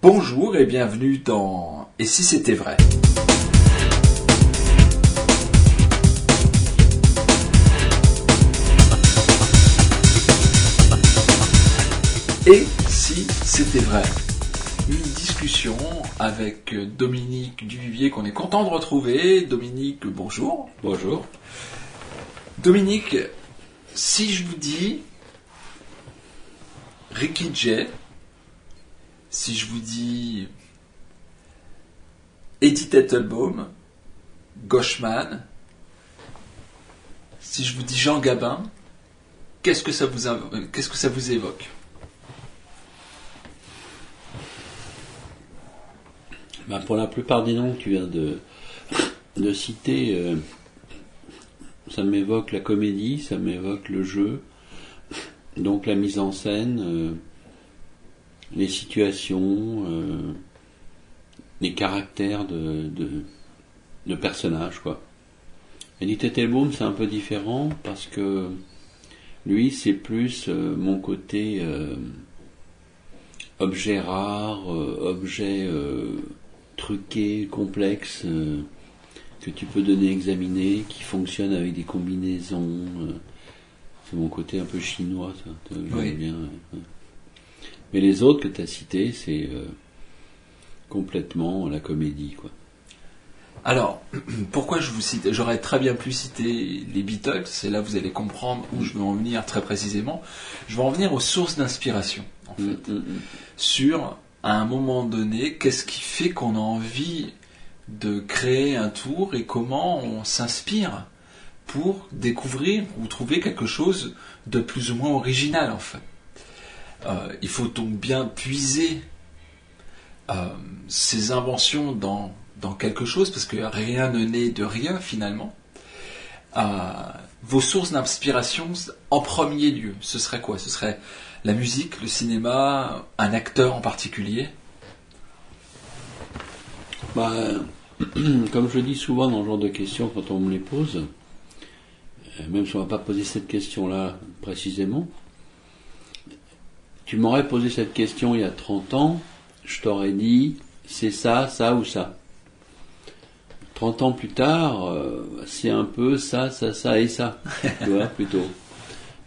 Bonjour et bienvenue dans Et si c'était vrai? Et si c'était vrai? Une discussion avec Dominique Duvivier qu'on est content de retrouver. Dominique, bonjour. Bonjour. Dominique, si je vous dis Ricky Jay, si je vous dis Eddie Tettelbaum, Gauchman, si je vous dis Jean Gabin, qu'est-ce que ça vous, vous évoque? Bah, pour la plupart des noms que tu viens de, de citer, euh, ça m'évoque la comédie, ça m'évoque le jeu, donc la mise en scène, euh, les situations, euh, les caractères de, de, de personnages, quoi. Eddie Tettelbaum, c'est un peu différent parce que lui, c'est plus euh, mon côté euh, objet rare, objet truqué, complexe, que tu peux donner examiner, qui fonctionne avec des combinaisons. c'est mon côté un peu chinois, ça. te- j'aime Oui. bien. ouais. Mais les autres que tu as cités, c'est euh, complètement la comédie, quoi. Alors, pourquoi je vous cite J'aurais très bien pu citer les Beatles, et là vous allez comprendre où je veux en venir très précisément. Je vais en venir aux sources d'inspiration, en fait. Mm, mm, mm. sur, à un moment donné, qu'est-ce qui fait qu'on a envie de créer un tour et comment on s'inspire pour découvrir ou trouver quelque chose de plus ou moins original, en fait. Euh, il faut donc bien puiser euh, ces inventions dans, quelque chose, parce que rien ne naît de rien finalement. Euh, vos sources d'inspiration, en premier lieu, ce serait quoi? Ce serait la musique, le cinéma, un acteur en particulier? Bah, comme je dis souvent dans ce genre de questions quand on me les pose, même si on va pas poser cette question-là précisément, tu m'aurais posé cette question il y a 30 ans, je t'aurais dit c'est ça, ça ou ça. 30 ans plus tard, euh, c'est un peu ça, ça, ça et ça, tu vois, plutôt.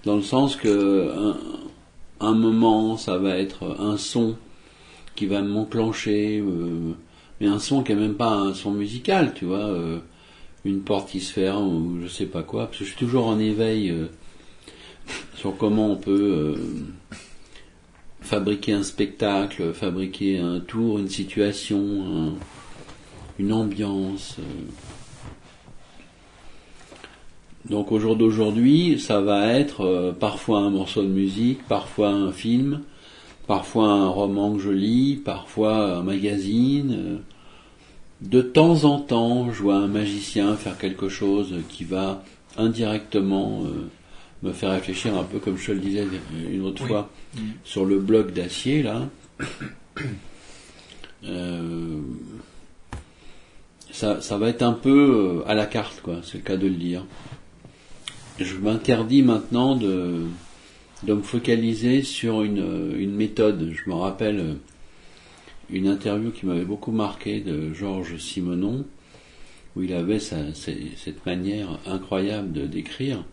Dans le sens que un, moment, ça va être un son qui va m'enclencher, euh, mais un son qui est même pas un son musical, tu vois, euh, une porte qui se ferme ou je sais pas quoi, parce que je suis toujours en éveil sur comment on peut fabriquer un spectacle, fabriquer un tour, une situation, un- une ambiance. euh. Donc au jour d'aujourd'hui, ça va être euh, parfois un morceau de musique, parfois un film, parfois un roman que je lis, parfois un magazine. euh. De temps en temps, je vois un magicien faire quelque chose qui va indirectement me faire réfléchir un peu comme je te le disais une autre Oui. fois Mm. sur le bloc d'acier là. Euh, ça, ça va être un peu euh, à la carte, quoi. C'est le cas de le dire. Je m'interdis maintenant de, de me focaliser sur une, euh, une méthode. Je me rappelle une interview qui m'avait beaucoup marqué de Georges Simenon, où il avait sa- cette manière incroyable de d'écrire,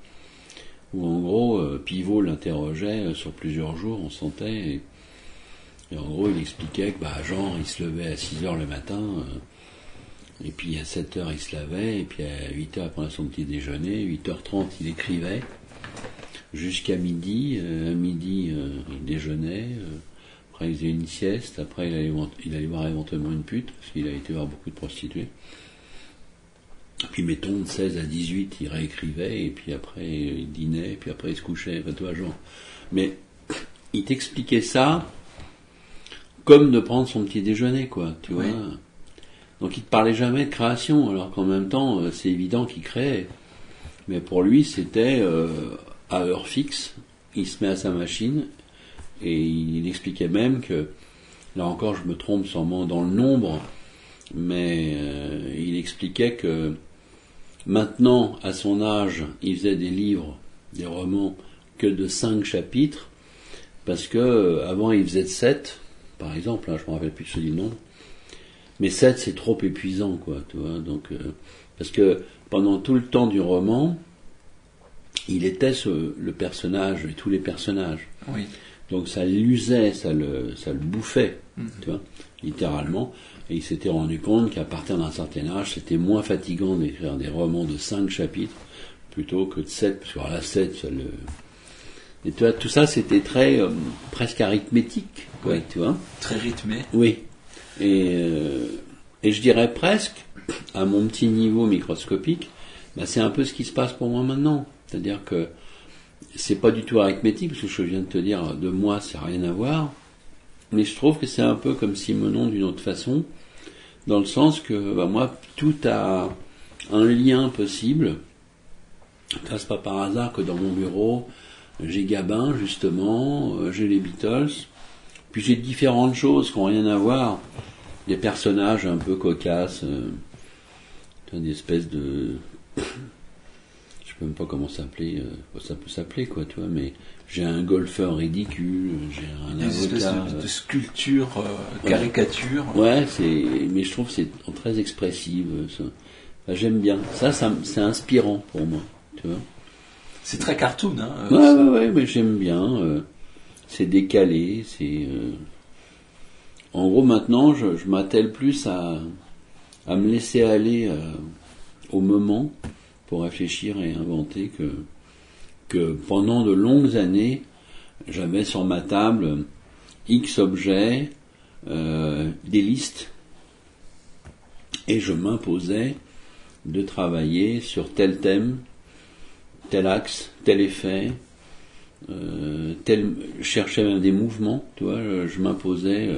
où en gros, euh, Pivot l'interrogeait euh, sur plusieurs jours, on sentait, et, et en gros, il expliquait que bah, Jean, il se levait à 6 heures le matin, euh, et puis à 7 heures, il se lavait, et puis à 8 heures, il prenait son petit déjeuner, 8h30, il écrivait, jusqu'à midi, à midi, il déjeunait, après il faisait une sieste, après il allait, il allait voir éventuellement une pute, parce qu'il a été voir beaucoup de prostituées. Puis mettons de 16 à 18, il réécrivait, et puis après il dînait, et puis après il se couchait, enfin toi genre. Mais il t'expliquait ça comme de prendre son petit déjeuner, quoi, tu Oui. vois. Donc il te parlait jamais de création, alors qu'en même temps, euh, c'est évident qu'il créait. Mais pour lui, c'était euh, à heure fixe, il se met à sa machine, et il expliquait même que, là encore je me trompe sûrement dans le nombre, mais euh, il expliquait que maintenant, à son âge, il faisait des livres, des romans que de cinq chapitres, parce que euh, avant il faisait de sept, par exemple, hein, je me rappelle plus de ce nombre. Mais 7, c'est trop épuisant, quoi, tu vois. Donc, euh, parce que pendant tout le temps du roman, il était ce- le personnage et tous les personnages. Oui. Donc ça l'usait, ça le, ça le bouffait, Mhm. tu vois, littéralement. Et il s'était rendu compte qu'à partir d'un certain âge, c'était moins fatigant d'écrire des romans de 5 chapitres plutôt que de 7, parce que alors la 7, ça le... Et tu vois, tout ça, c'était très, euh, presque arithmétique, quoi, Oui. tu vois. Très rythmé. Oui. Et, euh, et je dirais presque, à mon petit niveau microscopique, bah, c'est un peu ce qui se passe pour moi maintenant. C'est-à-dire que c'est pas du tout arithmétique, parce que je viens de te dire, de moi, ça n'a rien à voir. Mais je trouve que c'est un peu comme Simonon d'une autre façon, dans le sens que bah, moi, tout a un lien possible. Ça, c'est pas par hasard que dans mon bureau, j'ai Gabin, justement, euh, j'ai les Beatles, puis j'ai différentes choses qui n'ont rien à voir. Des personnages un peu cocasses, euh, des espèces de... Je sais même pas comment s'appeler, euh, ça peut s'appeler quoi, tu vois, mais j'ai un golfeur ridicule, j'ai un Des espèces de, de sculptures, euh, Ouais. caricatures. Ouais, c'est, mais je trouve que c'est très expressif. euh, ça. Enfin, j'aime bien. Ça, ça, c'est inspirant pour moi, tu vois. C'est très cartoon. Hein, euh, Ouais, ça. ouais, ouais, mais j'aime bien. euh, c'est décalé, c'est. euh, En gros, maintenant, je, je m'attelle plus à, à me laisser aller euh, au moment pour réfléchir et inventer que, pendant de longues années, j'avais sur ma table X objets, euh, des listes, et je m'imposais de travailler sur tel thème, tel axe, tel effet, euh, tel, cherchais même des mouvements, tu vois, je, m'imposais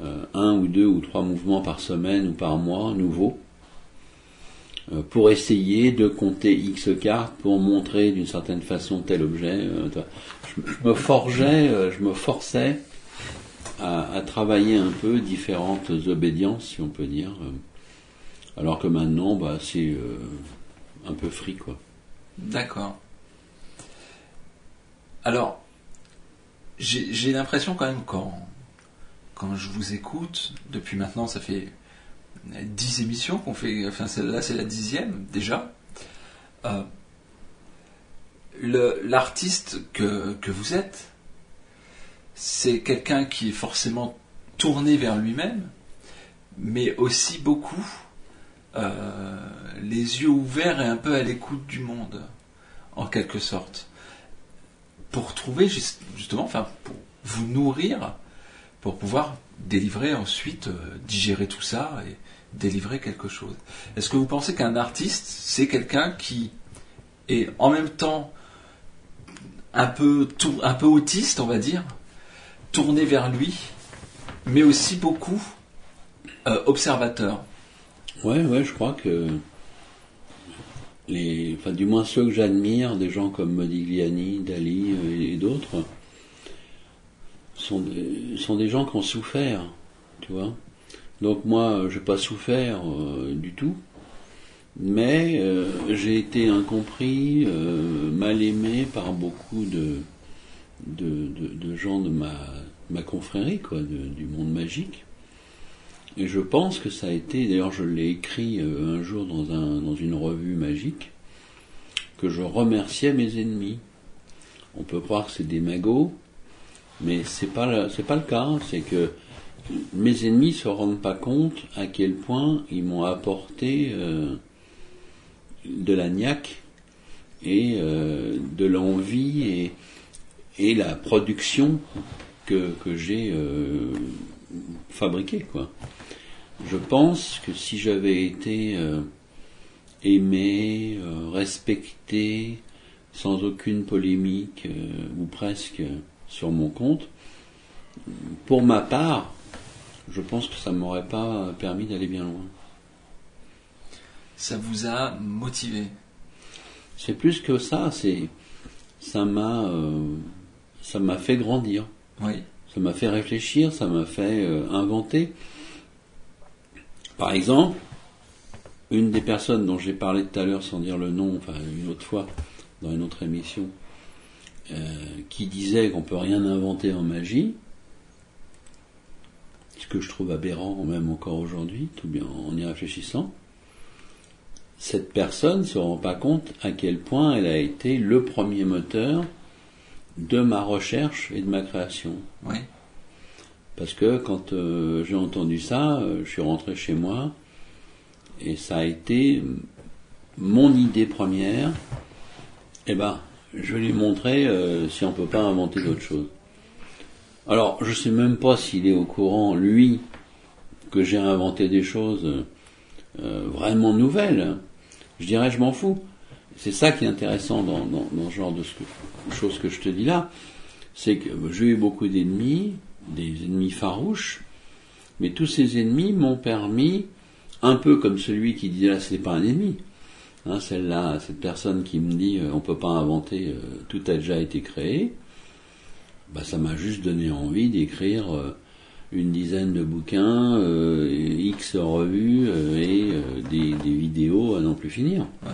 euh, un ou deux ou trois mouvements par semaine ou par mois nouveaux pour essayer de compter X cartes pour montrer d'une certaine façon tel objet. euh, je, me forgeais, euh, je me forçais à, travailler un peu différentes obédiences, si on peut dire. euh, alors que maintenant, bah, c'est euh, un peu free, quoi. D'accord. Alors, j'ai l'impression quand même quand, quand je vous écoute, depuis maintenant ça fait 10 émissions qu'on fait, enfin celle-là c'est la dixième déjà, euh, l'artiste que, vous êtes, c'est quelqu'un qui est forcément tourné vers lui-même, mais aussi beaucoup euh, les yeux ouverts et un peu à l'écoute du monde, en quelque sorte, pour trouver juste- justement, enfin, pour vous nourrir, pour pouvoir délivrer ensuite, euh, digérer tout ça et délivrer quelque chose. Est-ce que vous pensez qu'un artiste, c'est quelqu'un qui est en même temps un peu, un peu autiste, on va dire, tourné vers lui, mais aussi beaucoup euh, observateur? Ouais, ouais, je crois que les, enfin, du moins ceux que j'admire, des gens comme Modigliani, Dali euh, et, d'autres, sont des, sont des gens qui ont souffert, tu vois. Donc moi, j'ai pas souffert euh, du tout, mais euh, j'ai été incompris, euh, mal aimé par beaucoup de, de, de, gens de ma, ma confrérie, quoi, du monde magique. Et je pense que ça a été, d'ailleurs je l'ai écrit euh, un jour dans, un, dans une revue magique, que je remerciais mes ennemis. On peut croire que c'est des magots, mais c'est pas c'est pas le cas. hein. C'est que mes ennemis se rendent pas compte à quel point ils m'ont apporté euh, de la niaque et euh, de l'envie et, et la production que, que j'ai euh, fabriquée, quoi. Je pense que si j'avais été euh, aimé, euh, respecté, sans aucune polémique, euh, ou presque, sur mon compte, pour ma part, je pense que ça m'aurait pas permis d'aller bien loin. Ça vous a motivé C'est plus que ça, c'est ça m'a euh, ça m'a fait grandir, Oui. ça m'a fait réfléchir, ça m'a fait euh, inventer. Par exemple, une des personnes dont j'ai parlé tout à l'heure sans dire le nom, enfin une autre fois dans une autre émission, euh, qui disait qu'on peut rien inventer en magie, ce que je trouve aberrant même encore aujourd'hui, tout bien en y réfléchissant, cette personne ne se rend pas compte à quel point elle a été le premier moteur de ma recherche et de ma création. Oui. Parce que quand euh, j'ai entendu ça, euh, je suis rentré chez moi et ça a été mon idée première. Eh ben, je vais lui montrer euh, si on peut pas inventer d'autres choses. Alors, je sais même pas s'il est au courant, lui, que j'ai inventé des choses euh, vraiment nouvelles. Je dirais, je m'en fous. C'est ça qui est intéressant dans, dans, ce genre de ce choses que je te dis là. C'est que j'ai eu beaucoup d'ennemis, des ennemis farouches, mais tous ces ennemis m'ont permis, un peu comme celui qui disait là, c'est pas un ennemi. Hein, celle-là, cette personne qui me dit euh, on peut pas inventer, euh, tout a déjà été créé, bah, ça m'a juste donné envie d'écrire euh, une dizaine de bouquins, euh, X revues euh, et euh, des, des vidéos à n'en plus finir. Oui.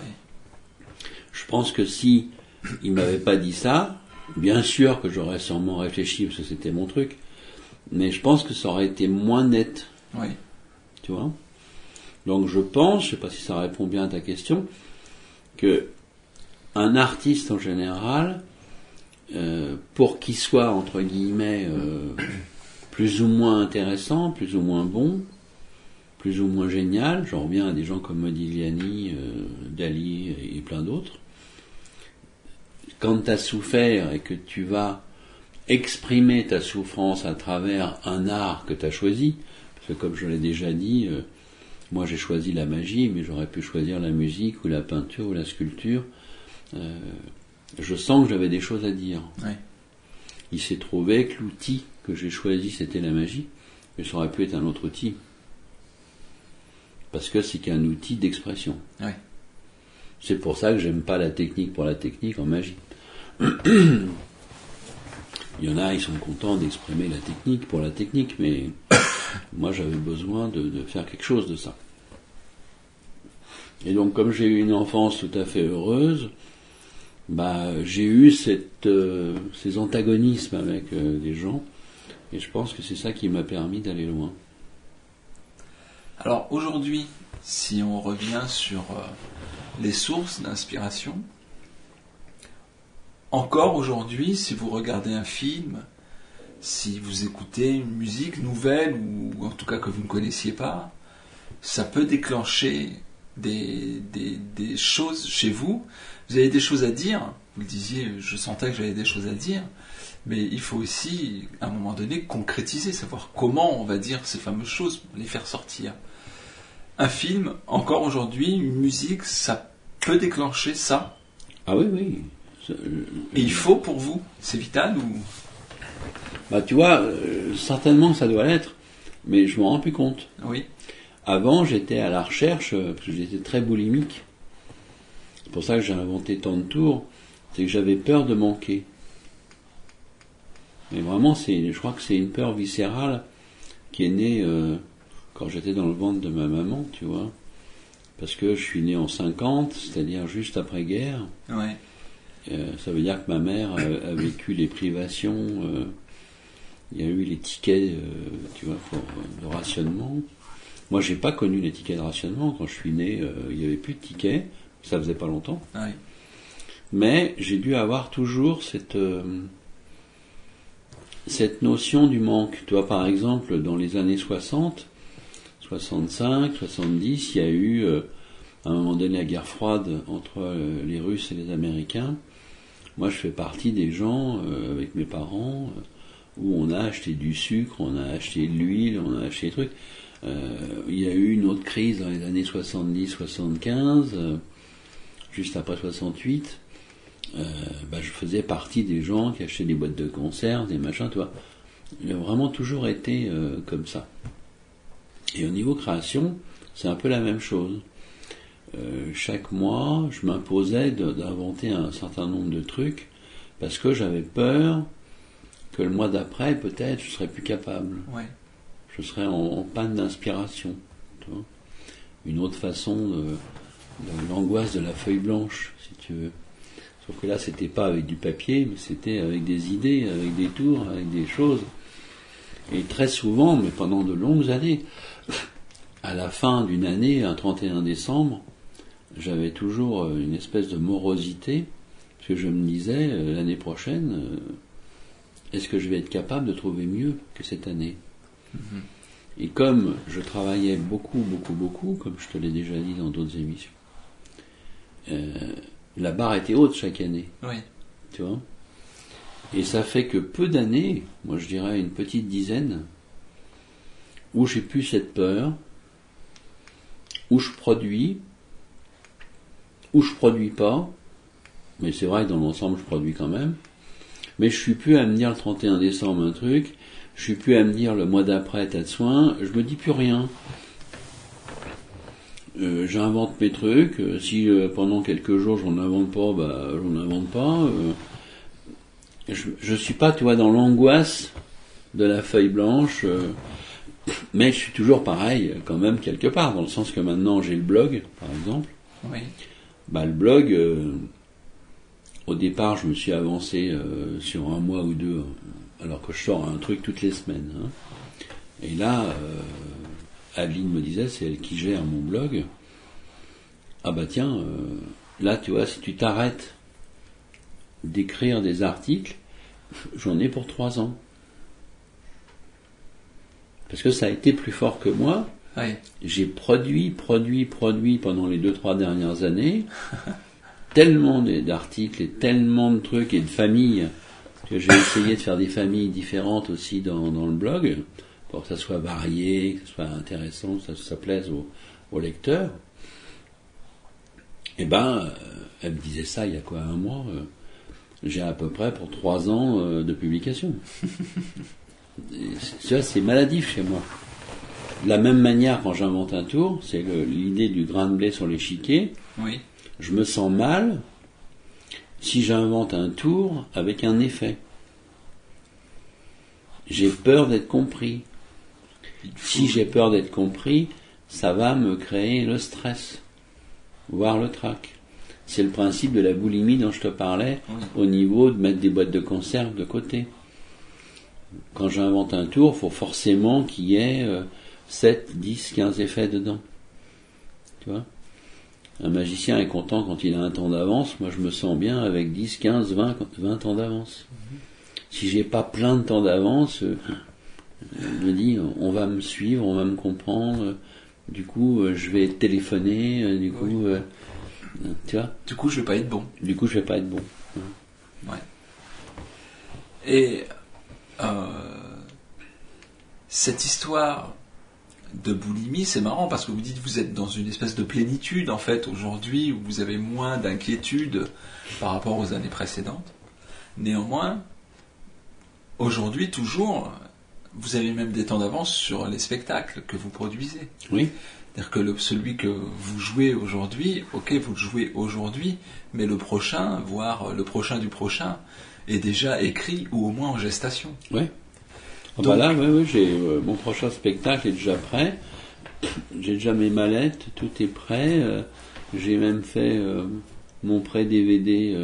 Je pense que si il m'avait pas dit ça, bien sûr que j'aurais sûrement réfléchi parce que c'était mon truc, mais je pense que ça aurait été moins net, Oui. tu vois? Donc je pense, je sais pas si ça répond bien à ta question, que un artiste en général, euh, pour qu'il soit entre guillemets euh, plus ou moins intéressant, plus ou moins bon, plus ou moins génial, j'en reviens à des gens comme Modigliani, euh, Dali et, plein d'autres, quand tu as souffert et que tu vas exprimer ta souffrance à travers un art que tu as choisi, parce que comme je l'ai déjà dit, euh, moi j'ai choisi la magie, mais j'aurais pu choisir la musique ou la peinture ou la sculpture. Euh, je sens que j'avais des choses à dire. Il s'est trouvé que l'outil que j'ai choisi c'était la magie, mais ça aurait pu être un autre outil. Parce que c'est qu'un outil d'expression. C'est pour ça que j'aime pas la technique pour la technique en magie. Il y en a, ils sont contents d'exprimer la technique pour la technique, mais moi j'avais besoin de, de faire quelque chose de ça. Et donc comme j'ai eu une enfance tout à fait heureuse, bah j'ai eu euh, ces antagonismes avec euh, des gens, et je pense que c'est ça qui m'a permis d'aller loin. Alors aujourd'hui, si on revient sur euh, les sources d'inspiration, encore aujourd'hui, si vous regardez un film, si vous écoutez une musique nouvelle ou en tout cas que vous ne connaissiez pas, ça peut déclencher des choses chez vous. Vous avez des choses à dire. Vous le disiez, je sentais que j'avais des choses à dire. Mais il faut aussi, à un moment donné, concrétiser, savoir comment on va dire ces fameuses choses, les faire sortir. Un film, encore aujourd'hui, une musique, ça peut déclencher ça. Ah oui, oui. Ça- Et il faut pour vous, c'est vital ou? Bah tu vois, euh, certainement ça doit l'être, mais je m'en rends plus compte. oui, Avant, j'étais à la recherche, euh, parce que j'étais très boulimique. C'est pour ça que j'ai inventé tant de tours, c'est que j'avais peur de manquer. Mais vraiment, c'est, je crois que c'est une peur viscérale qui est née euh, quand j'étais dans le ventre de ma maman, tu vois. Parce que je suis né en 50, c'est-à-dire juste après-guerre. ouais, Euh, ça veut dire que ma mère a, a vécu les privations. euh, il y a eu les tickets, euh, tu vois, pour, euh, de rationnement. Moi, j'ai pas connu les tickets de rationnement. Quand je suis né, euh, il y avait plus de tickets. Ça faisait pas longtemps. ouais, Mais j'ai dû avoir toujours cette euh, cette notion du manque. Tu vois, par exemple, dans les années 60, 65, 70, il y a eu euh, à un moment donné la guerre froide entre euh, les Russes et les Américains. Moi, je fais partie des gens avec mes parents où on a acheté du sucre, on a acheté de l'huile, on a acheté des trucs. Il y a eu une autre crise dans les années 70-75, euh, juste après 68. Euh, bah, je faisais partie des gens qui achetaient des boîtes de conserve, des machins, tu vois. Il a vraiment toujours été euh, comme ça. Et au niveau création, c'est un peu la même chose. Euh, chaque mois, je m'imposais d'inventer un certain nombre de trucs parce que j'avais peur que le mois d'après, peut-être, je serais plus capable. ouais, Je serais en, en panne d'inspiration. Une autre façon de, l'angoisse de la feuille blanche, si tu veux. Sauf que là, c'était pas avec du papier, mais c'était avec des idées, avec des tours, avec des choses. Et très souvent, mais pendant de longues années, à la fin d'une année, un 31 décembre, j'avais toujours euh, une espèce de morosité, parce que je me disais, euh, l'année prochaine, euh, est-ce que je vais être capable de trouver mieux que cette année? Et comme je travaillais beaucoup, beaucoup, beaucoup, comme je te l'ai déjà dit dans d'autres émissions, euh, la barre était haute chaque année, Oui. tu vois? Et ça fait que peu d'années, moi je dirais une petite dizaine, où j'ai plus cette peur, où je produis, où je produis pas, mais c'est vrai que dans l'ensemble je produis quand même, mais je suis plus à me dire le 31 décembre un truc, je suis plus à me dire le mois d'après tas de soins, je me dis plus rien. Euh, j'invente mes trucs, euh, si euh, pendant quelques jours j'en invente pas, bah j'en invente pas. je, je suis pas, tu vois, dans l'angoisse de la feuille blanche, mais je suis toujours pareil quand même quelque part, dans le sens que maintenant j'ai le blog, par exemple. Oui. Bah, le blog, au départ, je me suis avancé sur un mois ou deux, alors que je sors un truc toutes les semaines. hein. Et là, Adeline me disait, c'est elle qui gère mon blog. Ah bah tiens, euh, là, tu vois, si tu t'arrêtes d'écrire des articles, j'en ai pour trois ans. Parce que ça a été plus fort que moi, Oui. j'ai produit, produit, produit pendant les deux, trois dernières années tellement d'articles et tellement de trucs et de familles que j'ai essayé de faire des familles différentes aussi dans, dans le blog pour que ça soit varié, que ça soit intéressant, que ça, ça plaise aux, aux lecteurs. Et ben, euh, elle me disait ça il y a quoi, un mois euh, J'ai à peu près pour trois ans euh, de publication. Et c'est- maladif chez moi. De la même manière, quand j'invente un tour, c'est l'idée du grain de blé sur l'échiquier. Oui. Je me sens mal si j'invente un tour avec un effet. J'ai peur d'être compris. Il Si j'ai peur d'être compris, ça va me créer le stress, voire le trac. C'est le principe de la boulimie dont je te parlais au niveau de mettre des boîtes de conserve de côté. Quand j'invente un tour, faut forcément qu'il y ait euh, 7, 10, 15 effets dedans. Tu vois? Un magicien est content quand il a un temps d'avance. Moi, je me sens bien avec 10, 15, 20, 20 ans d'avance. Si j'ai pas plein de temps d'avance, euh, me dis, on va me suivre, on va me comprendre. Du coup, euh, je vais téléphoner. euh, Du coup, euh, tu vois Du coup, je vais pas être bon. Du coup, je vais pas être bon. Et euh, cette histoire de boulimie, c'est marrant parce que vous dites que vous êtes dans une espèce de plénitude en fait aujourd'hui où vous avez moins d'inquiétude par rapport aux années précédentes. Néanmoins, aujourd'hui toujours, vous avez même des temps d'avance sur les spectacles que vous produisez. Oui. C'est-à-dire que le- celui que vous jouez aujourd'hui, ok, vous le jouez aujourd'hui, mais le prochain, voire le prochain du prochain, est déjà écrit ou au moins en gestation. Ouais. Ah bah là, ouais, ouais, j'ai euh, mon prochain spectacle est déjà prêt. J'ai déjà mes mallettes, tout est prêt. euh, j'ai même fait euh, mon prêt DVD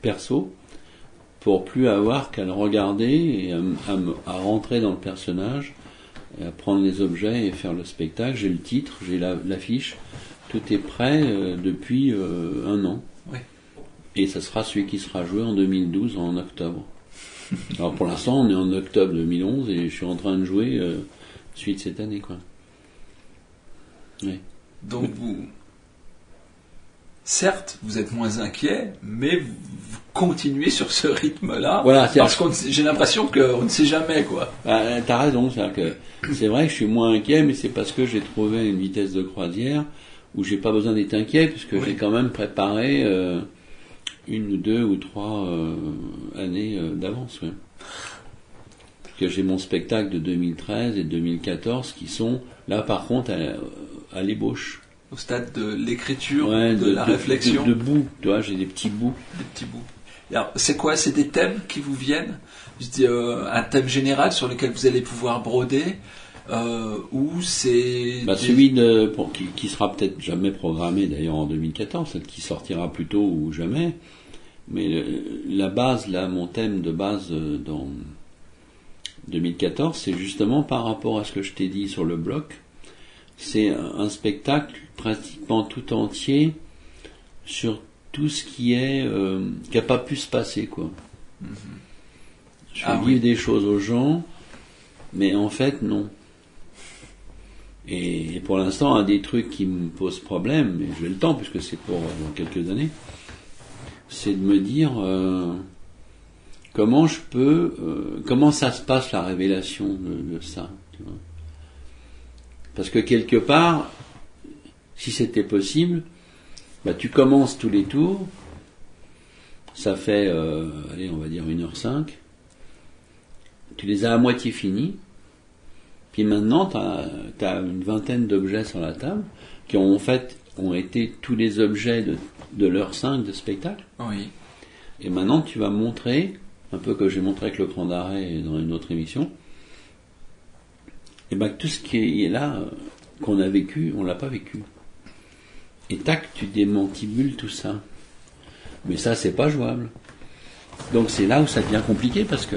perso pour plus avoir qu'à le regarder et à, à à rentrer dans le personnage, et à prendre les objets et faire le spectacle. J'ai le titre, j'ai la- l'affiche, tout est prêt euh, depuis euh, un an. Ouais. Et ça sera celui qui sera joué en 2012 en octobre. Alors pour l'instant, on est en octobre 2011 et je suis en train de jouer euh, suite cette année, quoi. Oui. Donc vous, certes, vous êtes moins inquiet, mais vous, continuez sur ce rythme-là. Voilà, parce que j'ai l'impression qu'on ne sait jamais quoi. Bah, T'as raison, c'est que c'est vrai que je suis moins inquiet, mais c'est parce que j'ai trouvé une vitesse de croisière où j'ai pas besoin d'être inquiet puisque Oui. j'ai quand même préparé euh, une ou deux ou trois euh, années euh, d'avance. Ouais. Parce que j'ai mon spectacle de 2013 et 2014 qui sont là par contre à, à l'ébauche. Au stade de l'écriture, Ouais, de, la réflexion, de, de bouts, tu vois, j'ai des petits bouts. des petits bouts. C'est quoi? C'est des thèmes qui vous viennent? Je dis, euh, Un thème général sur lequel vous allez pouvoir broder euh, Ou c'est... Bah, des- celui de, pour- qui, qui sera peut-être jamais programmé d'ailleurs en 2014, celle qui sortira plus tôt ou jamais. Mais le- la base, là, mon thème de base euh, dans, 2014, c'est justement par rapport à ce que je t'ai dit sur le bloc. C'est un spectacle pratiquement tout entier sur tout ce qui est euh, qui a pas pu se passer quoi. Je fais Ah vivre oui. des choses aux gens, mais en fait non. Et, et pour l'instant, un des trucs qui me pose problème, mais j'ai le temps puisque c'est pour euh, dans quelques années, c'est de me dire euh, comment je peux, euh, comment ça se passe la révélation de, de ça. tu vois. Parce que quelque part, si c'était possible, bah, tu commences tous les tours, ça fait, euh, allez, on va dire 1h05, tu les as à moitié finis, puis maintenant tu as, une vingtaine d'objets sur la table qui ont en fait ont été tous les objets de, de l'heure 5 de spectacle. Oui. Et maintenant, tu vas montrer, un peu comme j'ai montré avec le cran d'arrêt dans une autre émission, et ben que tout ce qui est là, euh, qu'on a vécu, on l'a pas vécu. Et tac, tu démantibules tout ça. Mais ça, c'est pas jouable. Donc c'est là où ça devient compliqué parce que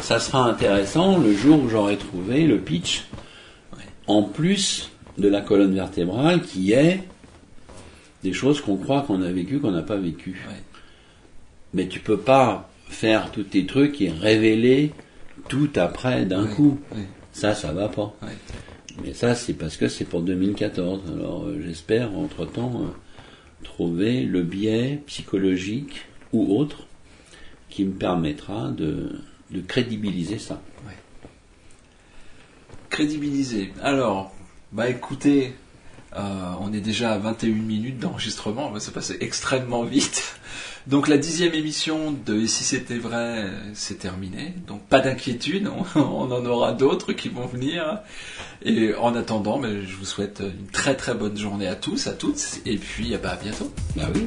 ça sera intéressant le jour où j'aurai trouvé le pitch en plus de la colonne vertébrale qui est des choses qu'on croit qu'on a vécues, qu'on n'a pas. Ouais. Mais tu peux pas faire tous tes trucs et révéler tout après d'un coup. Ça, ça va pas. Mais ça, c'est parce que c'est pour 2014. Alors, euh, j'espère, entre-temps, euh, trouver le biais psychologique ou autre qui me permettra de, de crédibiliser ça. Crédibiliser. Alors, bah écoutez, euh, on est déjà à 21 minutes d'enregistrement, ça passé extrêmement vite. Donc la dixième émission de Et si c'était vrai, c'est terminé. Donc pas d'inquiétude, on, en aura d'autres qui vont venir. Et en attendant, mais je vous souhaite une très très bonne journée à tous, à toutes, et puis bah, à bientôt. Bah oui.